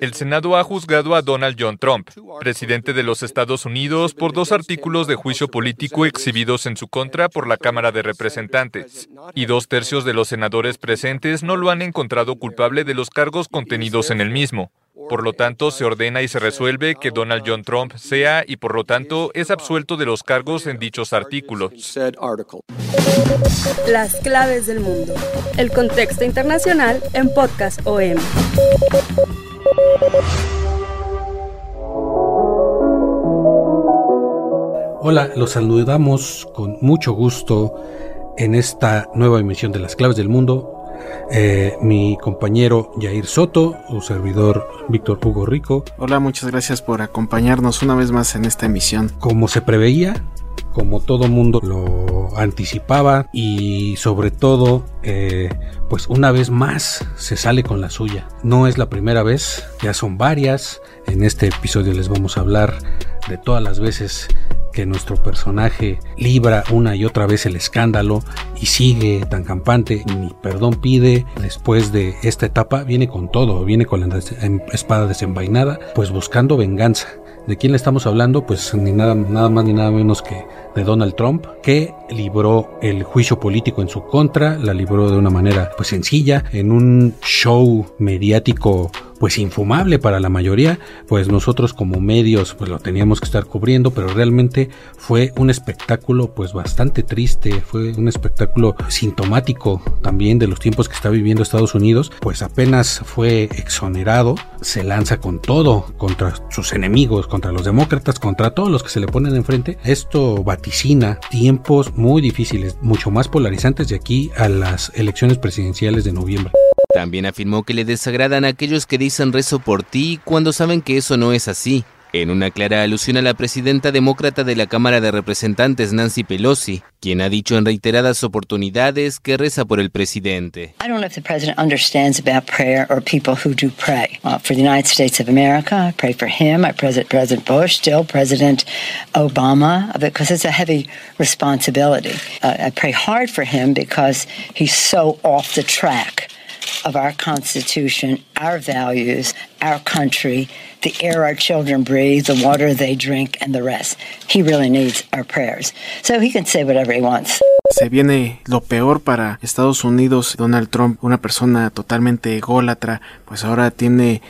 El Senado ha juzgado a Donald John Trump, presidente de los Estados Unidos, por dos artículos de juicio político exhibidos en su contra por la Cámara de Representantes, y dos tercios de los senadores presentes no lo han encontrado culpable de los cargos contenidos en el mismo. Por lo tanto, se ordena y se resuelve que Donald John Trump sea y por lo tanto es absuelto de los cargos en dichos artículos. Las claves del mundo. El contexto internacional en Podcast OM. Hola, los saludamos con mucho gusto en esta nueva emisión de Las claves del mundo eh, mi compañero Jair Soto, su servidor Víctor Hugo Rico. Hola, muchas gracias por acompañarnos una vez más en esta emisión. Como se preveía, como todo mundo lo anticipaba y sobre todo eh, pues una vez más se sale con la suya no es la primera vez ya son varias en este episodio les vamos a hablar de todas las veces que nuestro personaje libra una y otra vez el escándalo y sigue tan campante, ni perdón pide, después de esta etapa viene con todo, viene con la em, espada desenvainada, pues buscando venganza. ¿De quién le estamos hablando? Pues ni nada, nada más ni nada menos que de Donald Trump, que libró el juicio político en su contra, la libró de una manera pues sencilla, en un show mediático pues infumable para la mayoría, pues nosotros como medios pues lo teníamos que estar cubriendo, pero realmente fue un espectáculo pues bastante triste, fue un espectáculo sintomático también de los tiempos que está viviendo Estados Unidos, pues apenas fue exonerado, se lanza con todo contra sus enemigos, contra los demócratas, contra todos los que se le ponen enfrente. Esto vaticina tiempos muy difíciles, mucho más polarizantes de aquí a las elecciones presidenciales de noviembre. También afirmó que le desagradan a aquellos que dicen rezo por ti cuando saben que eso no es así. En una clara alusión a la presidenta demócrata de la Cámara de Representantes, Nancy Pelosi, quien ha dicho en reiteradas oportunidades que reza por el presidente. I don't know if the president understands about prayer or people who do pray. Uh, for the United States of America, I pray for him. I pray President Bush, still President Obama, because it's a heavy responsibility. Uh, I pray hard for him because he's so off the track. Of our Constitution, our values, our country, the air our children breathe, the water they drink, and the rest. He really needs our prayers. So he can say whatever he wants. Se viene lo peor para Estados Unidos. Donald Trump, una persona totalmente ególatra, pues ahora tiene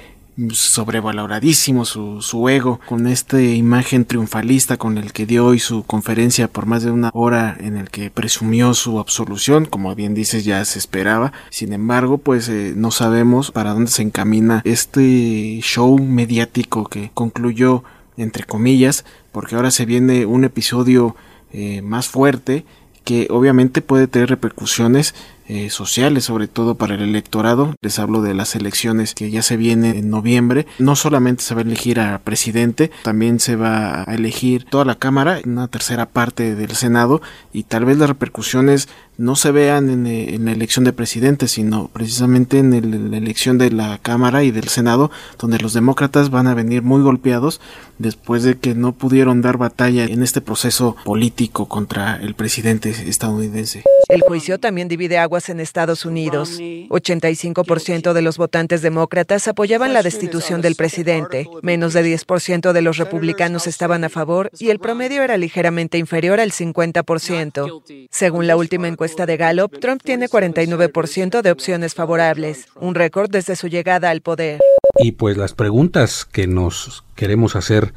sobrevaloradísimo su, su ego. Con esta imagen triunfalista con el que dio hoy su conferencia por más de una hora en el que presumió su absolución como bien dices ya se esperaba. Sin embargo pues eh, no sabemos para dónde se encamina este show mediático que concluyó entre comillas porque ahora se viene un episodio eh, más fuerte que obviamente puede tener repercusiones eh, sociales, sobre todo para el electorado. Les hablo de las elecciones que ya se vienen en noviembre. No solamente se va a elegir a presidente, también se va a elegir toda la Cámara, una tercera parte del Senado, y tal vez las repercusiones no se vean en, eh, la elección de presidente, sino precisamente en la elección de la Cámara y del Senado, donde los demócratas van a venir muy golpeados después de que no pudieron dar batalla en este proceso político contra el presidente estadounidense. El juicio también divide aguas en Estados Unidos. 85% de los votantes demócratas apoyaban la destitución del presidente, menos de 10% de los republicanos estaban a favor y el promedio era ligeramente inferior al 50%. Según la última encuesta de Gallup, Trump tiene 49% de opciones favorables, un récord desde su llegada al poder. Y pues las preguntas que nos queremos hacer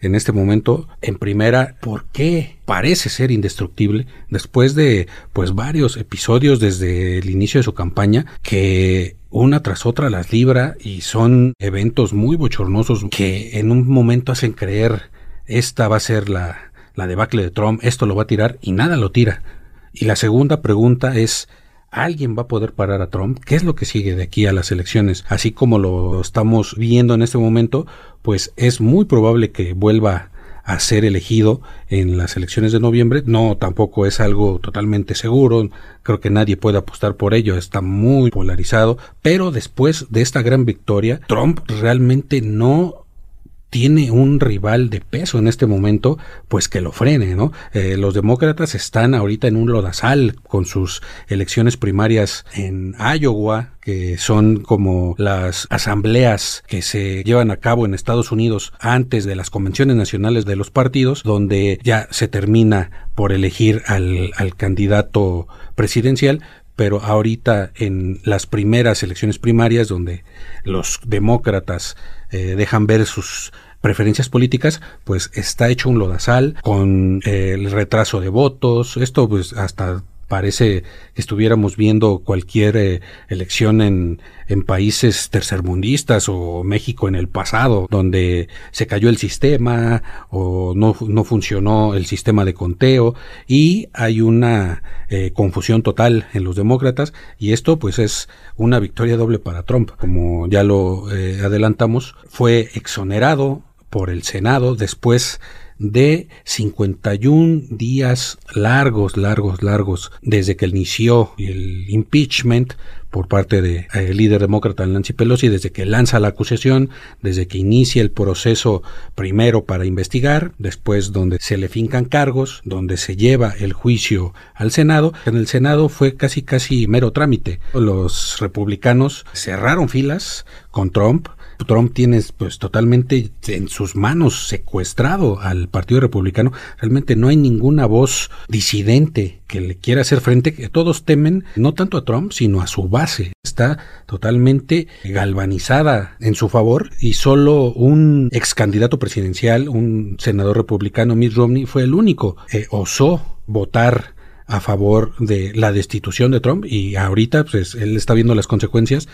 en este momento, en primera, ¿por qué parece ser indestructible después de pues varios episodios desde el inicio de su campaña que una tras otra las libra y son eventos muy bochornosos que en un momento hacen creer esta va a ser la, la debacle de Trump, esto lo va a tirar y nada lo tira Y la segunda pregunta es, ¿Alguien va a poder parar a Trump? ¿Qué es lo que sigue de aquí a las elecciones? Así como lo estamos viendo en este momento, pues es muy probable que vuelva a ser elegido en las elecciones de noviembre. No, tampoco es algo totalmente seguro. Creo que nadie puede apostar por ello. Está muy polarizado. Pero después de esta gran victoria, Trump realmente no tiene un rival de peso en este momento, pues que lo frene, ¿no? Eh, los demócratas están ahorita en un lodazal con sus elecciones primarias en Iowa, que son como las asambleas que se llevan a cabo en Estados Unidos antes de las convenciones nacionales de los partidos, donde ya se termina por elegir al, al candidato presidencial, pero ahorita en las primeras elecciones primarias donde los demócratas eh, dejan ver sus preferencias políticas, pues está hecho un lodazal con eh, el retraso de votos. Esto pues hasta parece que estuviéramos viendo cualquier eh, elección en, en países tercermundistas o México en el pasado, donde se cayó el sistema o no, no funcionó el sistema de conteo y hay una eh, confusión total en los demócratas y esto pues es una victoria doble para Trump. Como ya lo adelantamos, fue exonerado por el Senado después de 51 días largos, largos, largos, desde que inició el impeachment por parte del de, eh, líder demócrata Nancy Pelosi, desde que lanza la acusación, desde que inicia el proceso primero para investigar, después donde se le fincan cargos, donde se lleva el juicio al Senado. En el Senado fue casi casi mero trámite. Los republicanos cerraron filas con Trump, Trump tiene pues totalmente en sus manos secuestrado al Partido Republicano. Realmente no hay ninguna voz disidente que le quiera hacer frente, que todos temen no tanto a Trump, sino a su base. Está totalmente galvanizada en su favor y solo un ex candidato presidencial, un senador republicano, Mitt Romney, fue el único que osó votar a favor de la destitución de Trump y ahorita pues él está viendo las consecuencias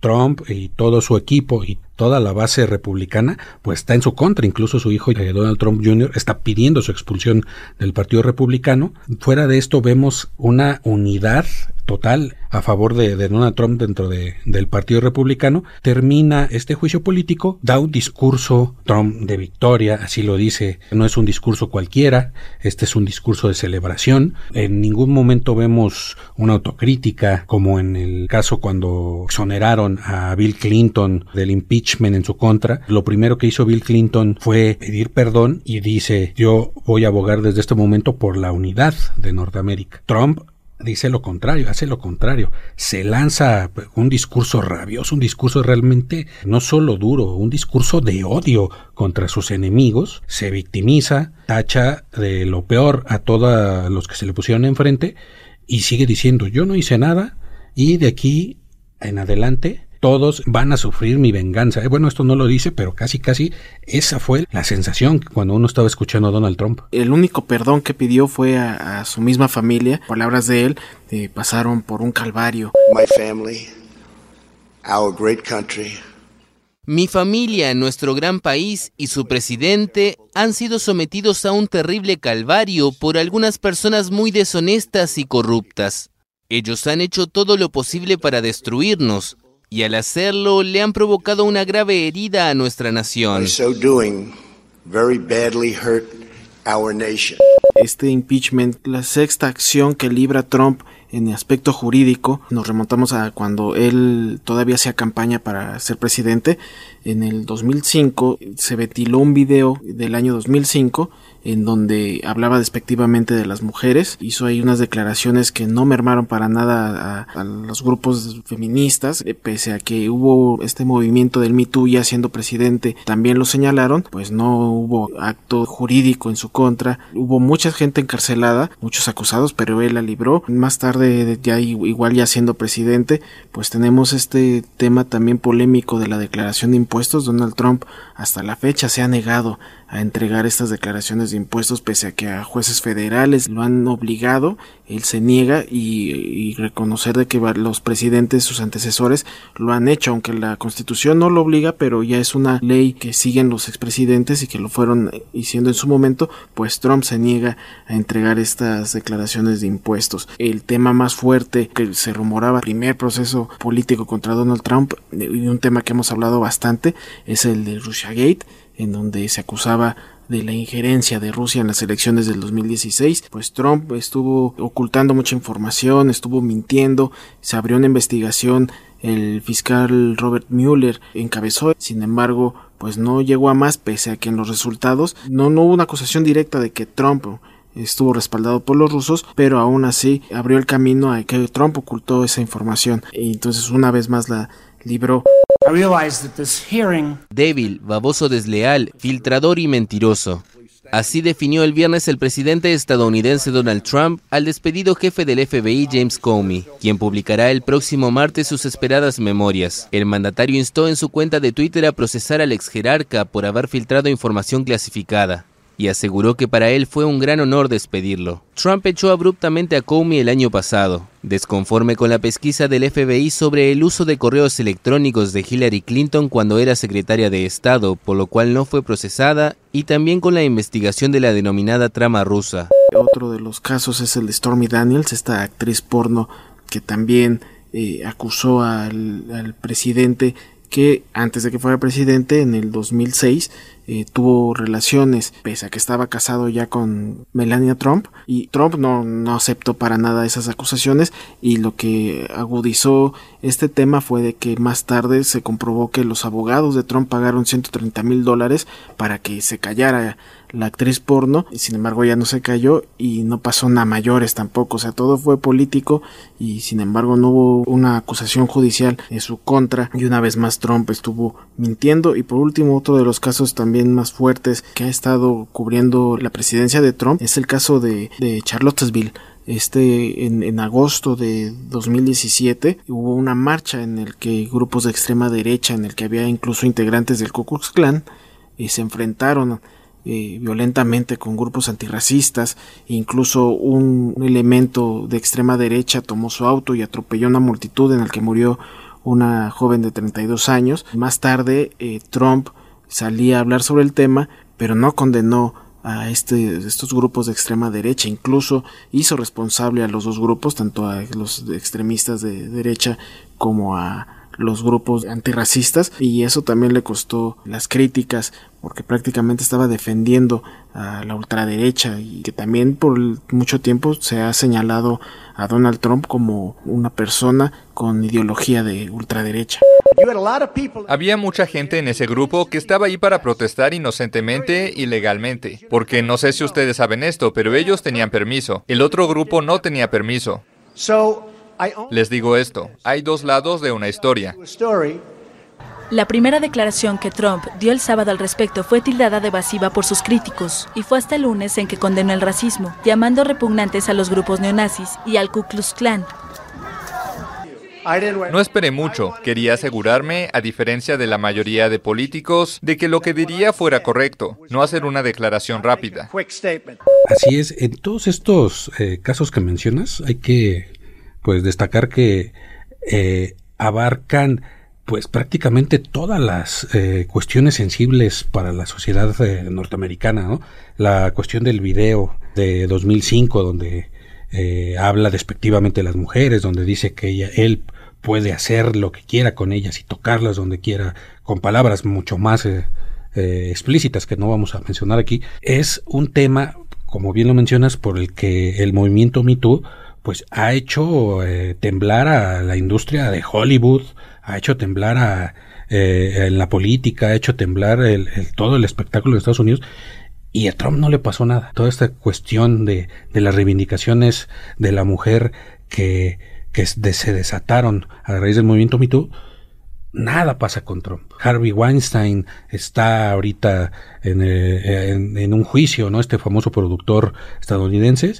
Trump y todo su equipo y toda la base republicana pues está en su contra, incluso su hijo eh, Donald Trump Jr. está pidiendo su expulsión del Partido Republicano. Fuera de esto vemos una unidad total a favor de, Donald Trump dentro de, del Partido Republicano, termina este juicio político, da un discurso Trump de victoria, así lo dice, no es un discurso cualquiera, este es un discurso de celebración, en ningún momento vemos una autocrítica como en el caso cuando exoneraron a Bill Clinton del impeachment en su contra, lo primero que hizo Bill Clinton fue pedir perdón y dice yo voy a abogar desde este momento por la unidad de Norteamérica. Trump dice lo contrario, hace lo contrario, se lanza un discurso rabioso, un discurso realmente no solo duro, un discurso de odio contra sus enemigos, se victimiza, tacha de lo peor a todos los que se le pusieron enfrente y sigue diciendo yo no hice nada y de aquí en adelante todos van a sufrir mi venganza. Eh, bueno, esto no lo dice, pero casi, casi esa fue la sensación cuando uno estaba escuchando a Donald Trump. El único perdón que pidió fue a, su misma familia. Palabras de él, eh, pasaron por un calvario. My family, our great country. Mi familia, nuestro gran país y su presidente han sido sometidos a un terrible calvario por algunas personas muy deshonestas y corruptas. Ellos han hecho todo lo posible para destruirnos, y al hacerlo le han provocado una grave herida a nuestra nación. Este impeachment, la sexta acción que libra Trump en aspecto jurídico, nos remontamos a cuando él todavía hacía campaña para ser presidente. En el 2005 se ventiló un video del año 2005 en donde hablaba despectivamente de las mujeres. Hizo ahí unas declaraciones que no mermaron para nada a, los grupos feministas, eh, pese a que hubo este movimiento del Me Too ya siendo presidente, también lo señalaron, pues no hubo acto jurídico en su contra. Hubo mucha gente encarcelada, muchos acusados, pero él la libró. Más tarde, ya igual ya siendo presidente, pues tenemos este tema también polémico de la declaración de impuestos. Donald Trump hasta la fecha se ha negado a entregar estas declaraciones de impuestos pese a que a jueces federales lo han obligado, él se niega y, reconocer de que los presidentes, sus antecesores, lo han hecho, aunque la constitución no lo obliga, pero ya es una ley que siguen los expresidentes y que lo fueron diciendo en su momento, pues Trump se niega a entregar estas declaraciones de impuestos. El tema más fuerte que se rumoraba, primer proceso político contra Donald Trump, y un tema que hemos hablado bastante, es el de Russiagate, en donde se acusaba de la injerencia de Rusia en las elecciones del 2016, pues Trump estuvo ocultando mucha información, estuvo mintiendo, se abrió una investigación, el fiscal Robert Mueller encabezó, sin embargo, pues no llegó a más pese a que en los resultados no, hubo una acusación directa de que Trump estuvo respaldado por los rusos, pero aún así abrió el camino a que Trump ocultó esa información. Y entonces una vez más la libró. Débil, baboso desleal, filtrador y mentiroso. Así definió el viernes el presidente estadounidense Donald Trump al despedido jefe del FBI James Comey, quien publicará el próximo martes sus esperadas memorias. El mandatario instó en su cuenta de Twitter a procesar al ex jerarca por haber filtrado información clasificada y aseguró que para él fue un gran honor despedirlo. Trump echó abruptamente a Comey el año pasado, desconforme con la pesquisa del FBI sobre el uso de correos electrónicos de Hillary Clinton cuando era secretaria de Estado, por lo cual no fue procesada, y también con la investigación de la denominada trama rusa. Otro de los casos es el de Stormy Daniels, esta actriz porno que también eh, acusó al, al presidente que antes de que fuera presidente, en el 2006, eh, tuvo relaciones, pese a que estaba casado ya con Melania Trump, y Trump no, no aceptó para nada esas acusaciones, y lo que agudizó este tema fue de que más tarde se comprobó que los abogados de Trump pagaron 130 mil dólares para que se callara la actriz porno, sin embargo ya no se cayó y no pasó nada mayores tampoco, o sea, todo fue político y sin embargo no hubo una acusación judicial en su contra. Y una vez más Trump estuvo mintiendo. Y por último otro de los casos también más fuertes que ha estado cubriendo la presidencia de Trump es el caso de, de Charlottesville. Este en, en, agosto de 2017 hubo una marcha en el que grupos de extrema derecha en el que había incluso integrantes del Ku Klux Klan y se enfrentaron eh, violentamente con grupos antirracistas, incluso un elemento de extrema derecha tomó su auto y atropelló una multitud en la que murió una joven de 32 años. Más tarde, eh, Trump salía a hablar sobre el tema, pero no condenó a este, estos grupos de extrema derecha, incluso hizo responsable a los dos grupos, tanto a los extremistas de derecha como a los grupos antirracistas y eso también le costó las críticas porque prácticamente estaba defendiendo a la ultraderecha y que también por mucho tiempo se ha señalado a Donald Trump como una persona con ideología de ultraderecha. Había mucha gente en ese grupo que estaba ahí para protestar inocentemente y legalmente, porque no sé si ustedes saben esto, pero ellos tenían permiso. El otro grupo no tenía permiso. Les digo esto, hay dos lados de una historia. La primera declaración que Trump dio el sábado al respecto fue tildada de evasiva por sus críticos, y fue hasta el lunes en que condenó el racismo, llamando repugnantes a los grupos neonazis y al Ku Klux Klan. No esperé mucho, quería asegurarme, a diferencia de la mayoría de políticos, de que lo que diría fuera correcto, no hacer una declaración rápida. Así es, en todos estos eh, casos que mencionas hay que pues destacar que eh, abarcan pues prácticamente todas las eh, cuestiones sensibles para la sociedad eh, norteamericana, ¿no? La cuestión del video de 2005 donde habla despectivamente de las mujeres, donde dice que ella, él puede hacer lo que quiera con ellas y tocarlas donde quiera, con palabras mucho más explícitas que no vamos a mencionar aquí, es un tema, como bien lo mencionas, por el que el movimiento Me pues ha hecho eh, temblar a la industria de Hollywood, ha hecho temblar a eh, la política, ha hecho temblar el, todo el espectáculo de Estados Unidos y a Trump no le pasó nada. Toda esta cuestión de, de las reivindicaciones de la mujer que, se desataron a raíz del movimiento Me nada pasa con Trump. Harvey Weinstein está ahorita en, eh, en, en, un juicio, ¿no? Este famoso productor estadounidense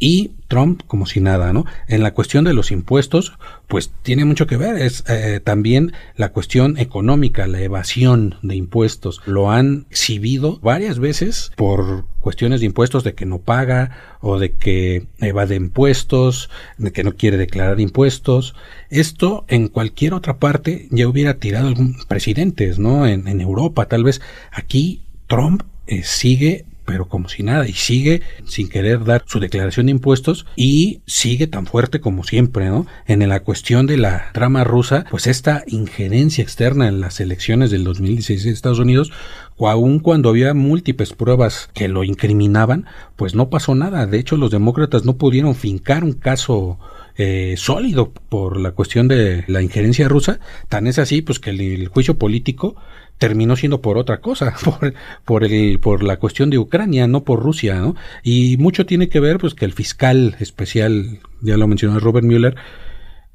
y Trump como si nada, ¿no? En la cuestión de los impuestos, pues tiene mucho que ver, es eh, también la cuestión económica, la evasión de impuestos. Lo han exhibido varias veces por cuestiones de impuestos de que no paga o de que evade impuestos, de que no quiere declarar impuestos. Esto en cualquier otra parte ya hubiera tirado algún presidentes, ¿no? En, en Europa, tal vez. Aquí Trump eh, sigue pero como si nada, y sigue sin querer dar su declaración de impuestos y sigue tan fuerte como siempre, ¿no? En la cuestión de la trama rusa, pues esta injerencia externa en las elecciones del 2016 de Estados Unidos, aun cuando había múltiples pruebas que lo incriminaban, pues no pasó nada. De hecho, los demócratas no pudieron fincar un caso eh, sólido por la cuestión de la injerencia rusa. Tan es así, pues que el juicio político terminó siendo por otra cosa, por, por, el, por la cuestión de Ucrania, no por Rusia, ¿no? Y mucho tiene que ver, pues, que el fiscal especial, ya lo mencionó Robert Mueller,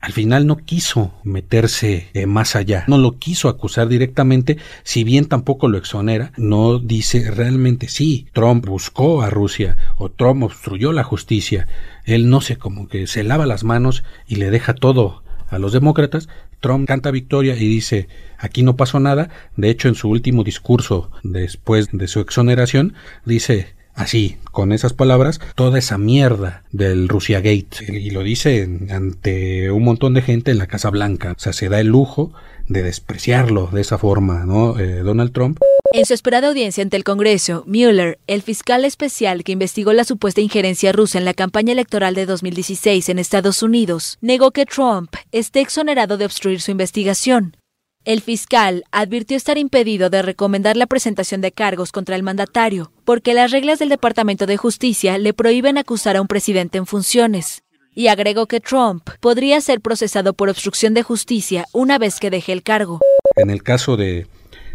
al final no quiso meterse eh, más allá, no lo quiso acusar directamente, si bien tampoco lo exonera, no dice realmente sí, Trump buscó a Rusia o Trump obstruyó la justicia, él no sé, como que se lava las manos y le deja todo a los demócratas, Trump canta victoria y dice aquí no pasó nada. De hecho, en su último discurso después de su exoneración, dice así, con esas palabras, toda esa mierda del Russia Gate. Y lo dice ante un montón de gente en la Casa Blanca. O sea, se da el lujo de despreciarlo de esa forma, ¿no? Eh, Donald Trump. En su esperada audiencia ante el Congreso, Mueller, el fiscal especial que investigó la supuesta injerencia rusa en la campaña electoral de 2016 en Estados Unidos, negó que Trump esté exonerado de obstruir su investigación. El fiscal advirtió estar impedido de recomendar la presentación de cargos contra el mandatario, porque las reglas del Departamento de Justicia le prohíben acusar a un presidente en funciones. Y agregó que Trump podría ser procesado por obstrucción de justicia una vez que deje el cargo. En el caso de,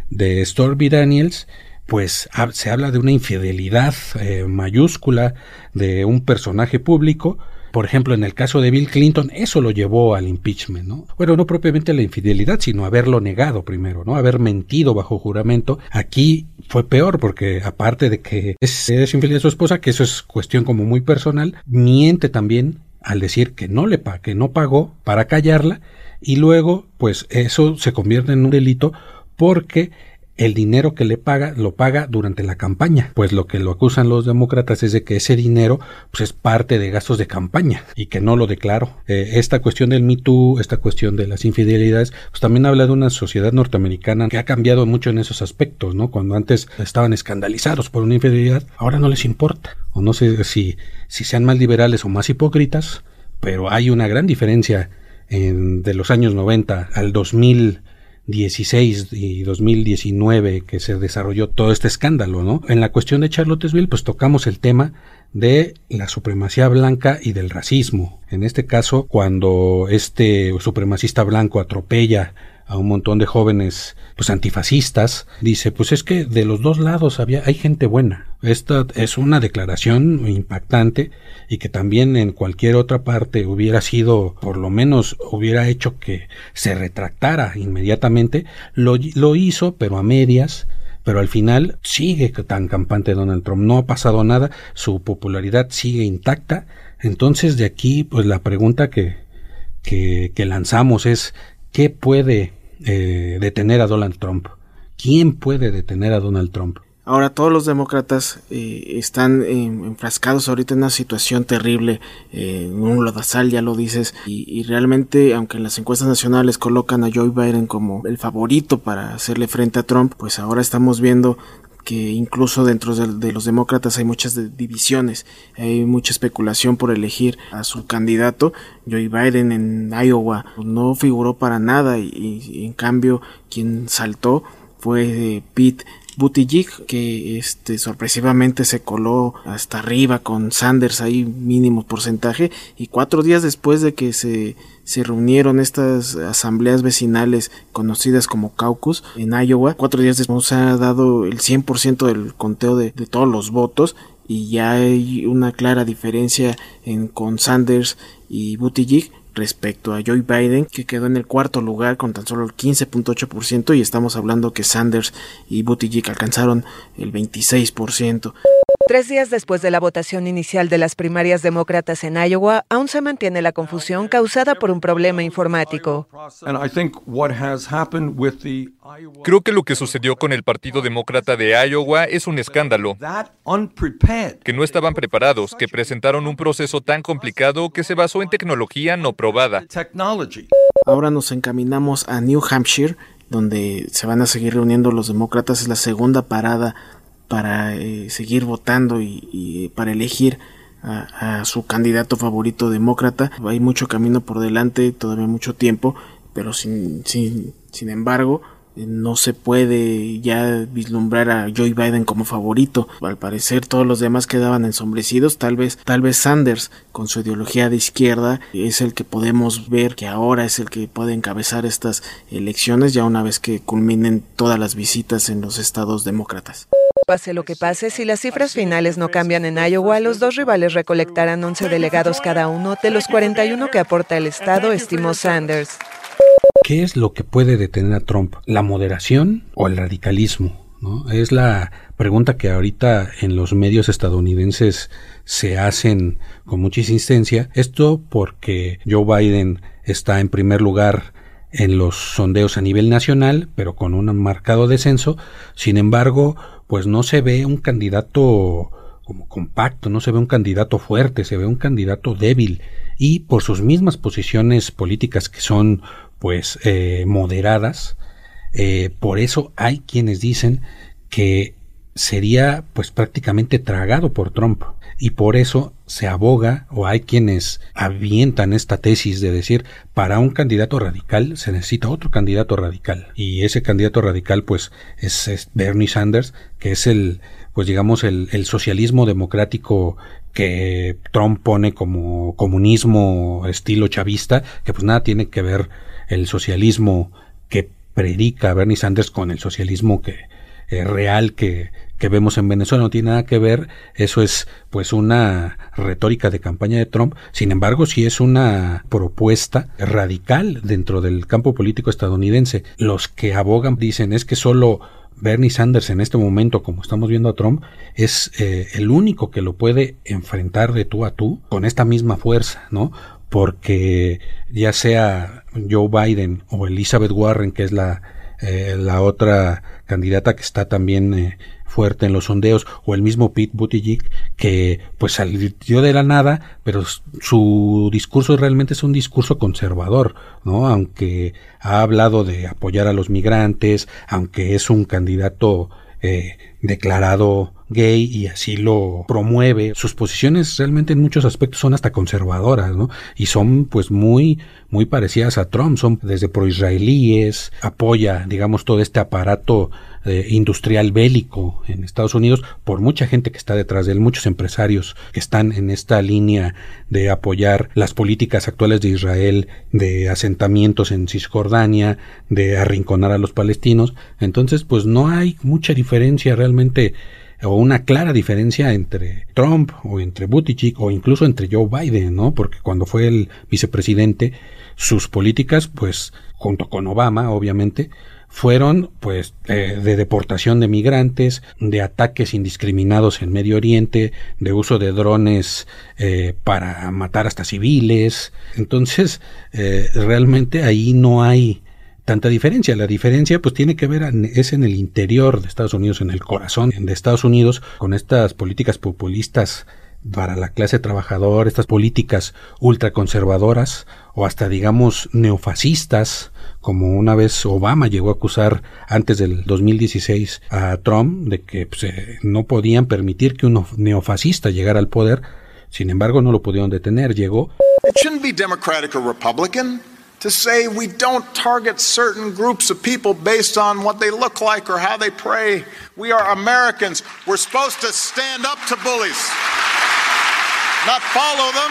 de Stormy Daniels, pues se habla de una infidelidad eh, mayúscula de un personaje público por ejemplo, en el caso de Bill Clinton, eso lo llevó al impeachment, ¿no? Bueno, no propiamente la infidelidad, sino haberlo negado primero, ¿no? Haber mentido bajo juramento. Aquí fue peor porque aparte de que es, es infiel a su esposa, que eso es cuestión como muy personal, miente también al decir que no le que no pagó para callarla y luego pues eso se convierte en un delito porque el dinero que le paga lo paga durante la campaña, pues lo que lo acusan los demócratas es de que ese dinero pues es parte de gastos de campaña y que no lo declaró. Eh, esta cuestión del Me Too, esta cuestión de las infidelidades, pues también habla de una sociedad norteamericana que ha cambiado mucho en esos aspectos, ¿no? Cuando antes estaban escandalizados por una infidelidad, ahora no les importa. O no sé si, si sean más liberales o más hipócritas, pero hay una gran diferencia en, de los años 90 al 2000 16 y 2019 que se desarrolló todo este escándalo, ¿no? En la cuestión de Charlottesville, pues tocamos el tema de la supremacía blanca y del racismo. En este caso, cuando este supremacista blanco atropella a un montón de jóvenes pues antifascistas, dice, pues es que de los dos lados había hay gente buena. Esta es una declaración impactante y que también en cualquier otra parte hubiera sido, por lo menos hubiera hecho que se retractara inmediatamente, lo, lo hizo, pero a medias, pero al final sigue tan campante Donald Trump, no ha pasado nada, su popularidad sigue intacta, entonces de aquí pues la pregunta que, que, que lanzamos es ¿qué puede eh, detener a Donald Trump. ¿Quién puede detener a Donald Trump? Ahora todos los demócratas eh, están enfrascados ahorita en una situación terrible, eh, un lodazal ya lo dices, y, realmente aunque en las encuestas nacionales colocan a Joe Biden como el favorito para hacerle frente a Trump, pues ahora estamos viendo que incluso dentro de, los demócratas hay muchas divisiones, hay mucha especulación por elegir a su candidato. Joe Biden en Iowa no figuró para nada y, en cambio quien saltó fue eh, Pete Buttigieg que este sorpresivamente se coló hasta arriba con Sanders ahí mínimo porcentaje y cuatro días después de que se, se reunieron estas asambleas vecinales conocidas como caucus en Iowa cuatro días después se ha dado el 100% del conteo de, de todos los votos y ya hay una clara diferencia en con Sanders y Buttigieg respecto a Joe Biden, que quedó en el cuarto lugar con tan solo el 15.8% y estamos hablando que Sanders y Buttigieg alcanzaron el 26%. Tres días después de la votación inicial de las primarias demócratas en Iowa, aún se mantiene la confusión causada por un problema informático. Creo que lo que sucedió con el Partido Demócrata de Iowa es un escándalo. Que no estaban preparados, que presentaron un proceso tan complicado que se basó en tecnología no probada. Ahora nos encaminamos a New Hampshire, donde se van a seguir reuniendo los demócratas. Es la segunda parada para eh, seguir votando y, para elegir a, su candidato favorito demócrata. Hay mucho camino por delante, todavía mucho tiempo, pero sin, sin, sin embargo, eh, no se puede ya vislumbrar a Joe Biden como favorito. Al parecer todos los demás quedaban ensombrecidos, tal vez tal vez Sanders con su ideología de izquierda es el que podemos ver que ahora es el que puede encabezar estas elecciones ya una vez que culminen todas las visitas en los estados demócratas. Pase lo que pase, si las cifras finales no cambian en Iowa, los dos rivales recolectarán 11 delegados cada uno de los 41 que aporta el estado, estimó Sanders. ¿Qué es lo que puede detener a Trump? ¿La moderación o el radicalismo? Es la pregunta que ahorita en los medios estadounidenses se hacen con mucha insistencia. Esto porque Joe Biden está en primer lugar en los sondeos a nivel nacional, pero con un marcado descenso. Sin embargo, pues no se ve un candidato como compacto, no se ve un candidato fuerte, se ve un candidato débil y por sus mismas posiciones políticas que son pues eh, moderadas. Eh, por eso hay quienes dicen que sería pues prácticamente tragado por Trump y por eso se aboga o hay quienes avientan esta tesis de decir para un candidato radical se necesita otro candidato radical. Y ese candidato radical pues es, Bernie Sanders que es el pues digamos el, socialismo democrático que Trump pone como comunismo estilo chavista que pues nada tiene que ver el socialismo que predica Bernie Sanders con el socialismo que eh, real que, que vemos en Venezuela no tiene nada que ver, eso es pues una retórica de campaña de Trump, sin embargo sí es una propuesta radical dentro del campo político estadounidense. Los que abogan dicen es que solo Bernie Sanders en este momento, como estamos viendo a Trump, es eh, el único que lo puede enfrentar de tú a tú con esta misma fuerza, ¿no? porque ya sea Joe Biden o Elizabeth Warren, que es la, eh, la otra candidata que está también eh, fuerte en los sondeos, o el mismo Pete Buttigieg, que pues salió de la nada, pero su discurso realmente es un discurso conservador, ¿no? Aunque ha hablado de apoyar a los migrantes, aunque es un candidato eh, declarado gay y así lo promueve. Sus posiciones realmente en muchos aspectos son hasta conservadoras, ¿no? Y son pues muy, muy parecidas a Trump, son desde proisraelíes, apoya, digamos, todo este aparato eh, industrial bélico en Estados Unidos por mucha gente que está detrás de él, muchos empresarios que están en esta línea de apoyar las políticas actuales de Israel, de asentamientos en Cisjordania, de arrinconar a los palestinos. Entonces, pues no hay mucha diferencia realmente o una clara diferencia entre Trump o entre Buttigieg o incluso entre Joe Biden, ¿no? Porque cuando fue el vicepresidente, sus políticas, pues, junto con Obama, obviamente, fueron pues eh, de deportación de migrantes, de ataques indiscriminados en Medio Oriente, de uso de drones eh, para matar hasta civiles. Entonces, eh, realmente ahí no hay tanta diferencia. La diferencia pues tiene que ver es en el interior de Estados Unidos, en el corazón de Estados Unidos, con estas políticas populistas para la clase trabajadora, estas políticas ultraconservadoras o hasta digamos neofascistas, como una vez Obama llegó a acusar antes del 2016 a Trump de que pues, eh, no podían permitir que un neofascista llegara al poder, sin embargo no lo pudieron detener, llegó. To say we don't target certain groups of people based on what they look like or how they pray. We are Americans. We're supposed to stand up to bullies, not follow them.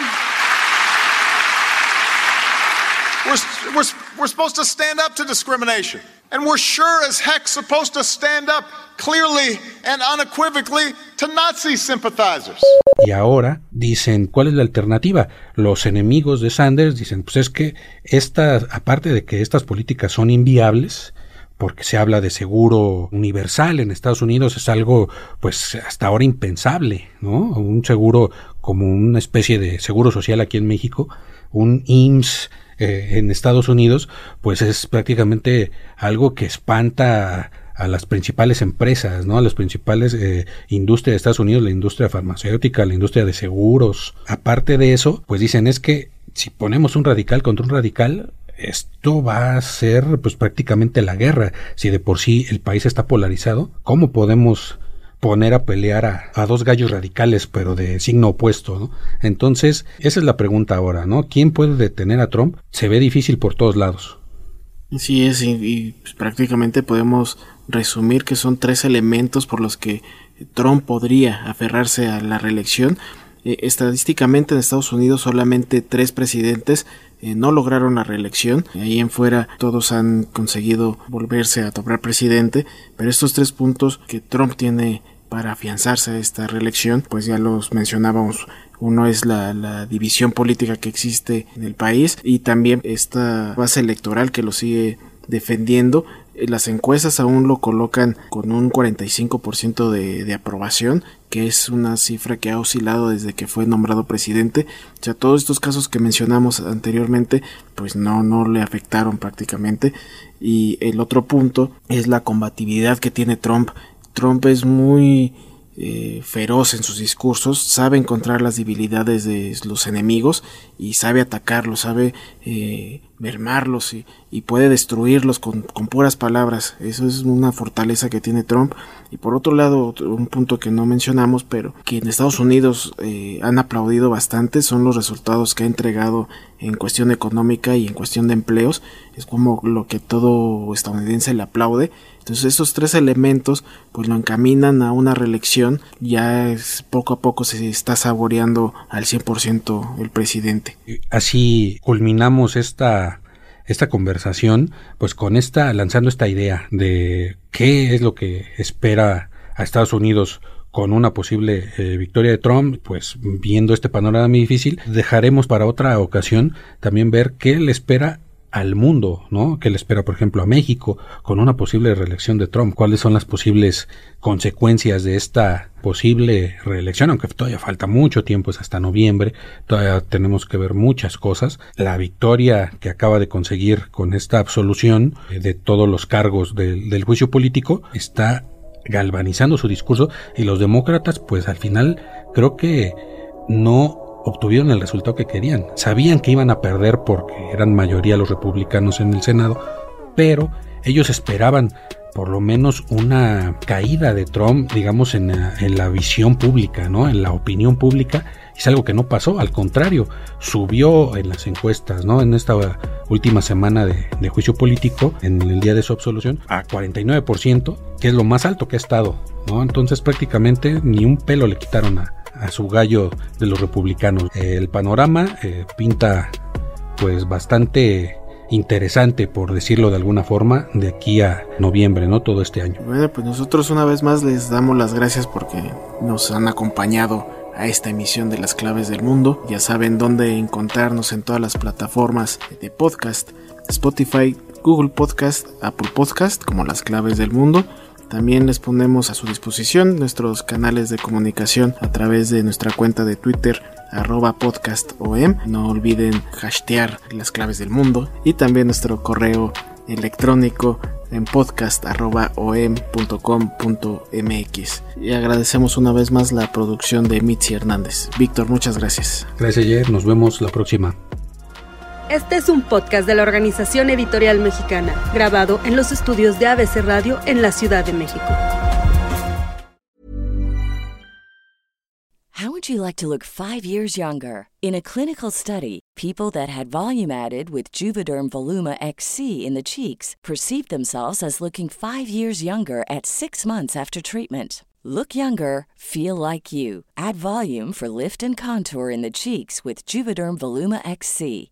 We're, we're, we're supposed to stand up to discrimination. And we're sure as heck supposed to stand up clearly and unequivocally to Nazi sympathizers. Y ahora dicen, ¿cuál es la alternativa? Los enemigos de Sanders dicen, pues es que esta, aparte de que estas políticas son inviables, porque se habla de seguro universal en Estados Unidos, es algo pues hasta ahora impensable, ¿no? Un seguro como una especie de seguro social aquí en México, un IMSS eh, en Estados Unidos, pues es prácticamente algo que espanta a las principales empresas, ¿no? A las principales eh, industrias de Estados Unidos, la industria farmacéutica, la industria de seguros. Aparte de eso, pues dicen es que si ponemos un radical contra un radical, esto va a ser pues prácticamente la guerra. Si de por sí el país está polarizado, ¿cómo podemos poner a pelear a, dos gallos radicales pero de signo opuesto, ¿no? Entonces, esa es la pregunta ahora, ¿no? ¿Quién puede detener a Trump? Se ve difícil por todos lados. Sí es, y, pues, prácticamente podemos resumir que son tres elementos por los que Trump podría aferrarse a la reelección. Eh, estadísticamente en Estados Unidos solamente tres presidentes eh, no lograron la reelección. Ahí en fuera todos han conseguido volverse a tomar presidente, pero estos tres puntos que Trump tiene para afianzarse a esta reelección, pues ya los mencionábamos. Uno es la, división política que existe en el país y también esta base electoral que lo sigue defendiendo las encuestas aún lo colocan con un 45% de, de aprobación, que es una cifra que ha oscilado desde que fue nombrado presidente. O sea, todos estos casos que mencionamos anteriormente, pues no, no le afectaron prácticamente. Y el otro punto es la combatividad que tiene Trump. Trump es muy eh, feroz en sus discursos, sabe encontrar las debilidades de los enemigos y sabe atacarlos, sabe eh, mermarlos y, y, puede destruirlos con, con, puras palabras. Eso es una fortaleza que tiene Trump. Y por otro lado, un punto que no mencionamos, pero que en Estados Unidos eh, han aplaudido bastante, son los resultados que ha entregado en cuestión económica y en cuestión de empleos. Es como lo que todo estadounidense le aplaude entonces esos tres elementos pues lo encaminan a una reelección, ya es, poco a poco se está saboreando al 100% el presidente. Así culminamos esta esta conversación pues con esta lanzando esta idea de qué es lo que espera a Estados Unidos con una posible eh, victoria de Trump, pues viendo este panorama muy difícil, dejaremos para otra ocasión también ver qué le espera al mundo, ¿no? Que le espera, por ejemplo, a México con una posible reelección de Trump. ¿Cuáles son las posibles consecuencias de esta posible reelección? Aunque todavía falta mucho tiempo, es hasta noviembre, todavía tenemos que ver muchas cosas. La victoria que acaba de conseguir con esta absolución eh, de todos los cargos del juicio político está galvanizando su discurso y los demócratas, pues al final creo que no obtuvieron el resultado que querían. Sabían que iban a perder porque eran mayoría los republicanos en el Senado, pero ellos esperaban por lo menos una caída de Trump, digamos, en, la visión pública, ¿no? En la opinión pública. Es algo que no pasó, al contrario, subió en las encuestas, ¿no? En esta última semana de, de juicio político, en el día de su absolución, a 49%, que es lo más alto que ha estado, ¿no? Entonces prácticamente ni un pelo le quitaron a, a su gallo de los republicanos. El panorama eh, pinta pues bastante interesante, por decirlo de alguna forma, de aquí a noviembre, ¿no? Todo este año. Bueno, pues nosotros una vez más les damos las gracias porque nos han acompañado a esta emisión de las claves del mundo. Ya saben dónde encontrarnos en todas las plataformas de podcast, Spotify, Google Podcast, Apple Podcast, como las claves del mundo. También les ponemos a su disposición nuestros canales de comunicación a través de nuestra cuenta de Twitter arroba podcastom. No olviden hashtagar las claves del mundo y también nuestro correo electrónico en podcast.om.com.mx. Y agradecemos una vez más la producción de Mitzi Hernández. Víctor, muchas gracias. Gracias, Jer. Nos vemos la próxima. Este es un podcast de la Organización Editorial Mexicana, grabado en los estudios de ABC Radio en la Ciudad de México. How would you like to look 5 years younger? In a clinical study, people that had volume added with Juvederm Voluma XC in the cheeks perceived themselves as looking 5 years younger at 6 months after treatment. Look younger, feel like you. Add volume for lift and contour in the cheeks with Juvederm Voluma XC.